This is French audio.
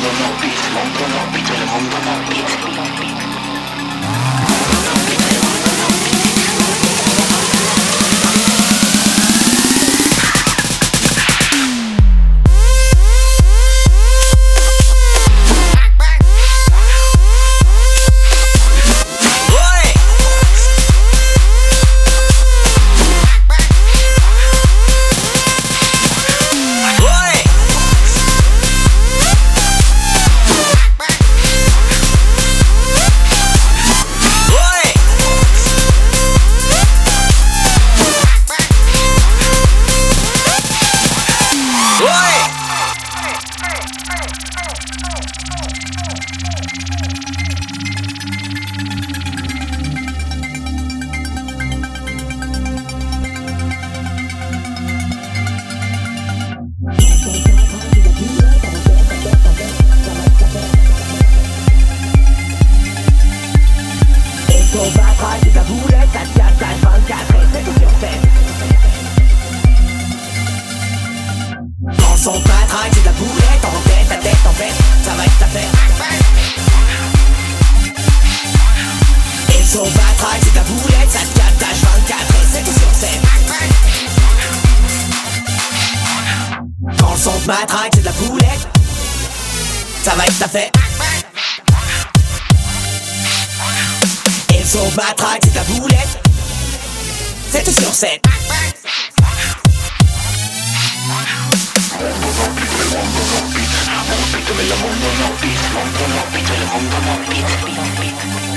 mondo no beat, mondo no beat, mondo no beat. va être ta Et son batraque, c'est ta boulette, ça te capte, 24 et c'est tout sur scène. Quand le son te matraque, c'est de la boulette, ça va être ta fête. Et son batraque, c'est ta boulette, c'est tout sur scène. I wanna be, I wanna be bello mondo no beat, mondo no beat, bello mondo no beat, beat, beat.